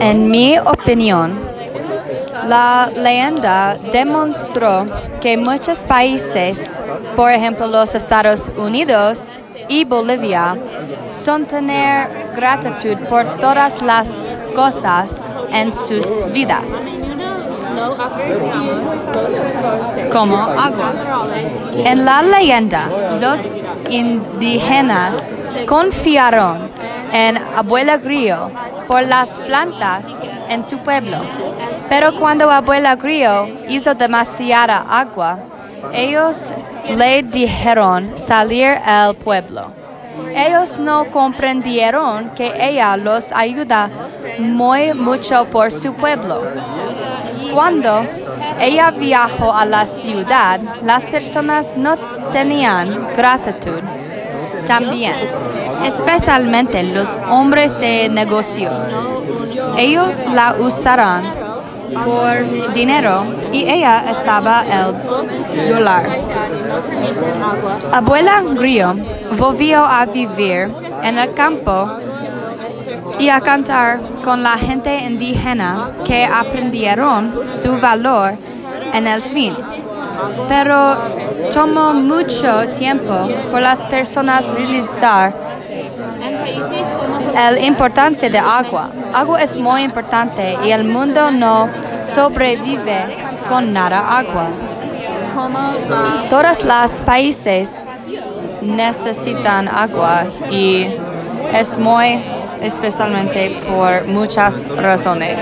En mi opinión, la leyenda demostró que muchos países, por ejemplo los Estados Unidos y Bolivia, son tener gratitud por todas las cosas en sus vidas como agua. En la leyenda, los indígenas confiaron en Abuela Grillo por las plantas en su pueblo. Pero cuando Abuela Grillo hizo demasiada agua, ellos le dijeron salir al pueblo. Ellos no comprendieron que ella los ayuda muy mucho por su pueblo. Cuando ella viajó a la ciudad, las personas no tenían gratitud. También, especialmente los hombres de negocios. Ellos la usaron por dinero y ella estaba el dólar. Abuela Grillo volvió a vivir en el campo y a cantar con la gente indígena que aprendieron su valor en el fin. Pero tomó mucho tiempo por las personas realizar la importancia de agua. Agua es muy importante y el mundo no sobrevive con nada agua. Todos los países necesitan agua y es muy especialmente por muchas razones.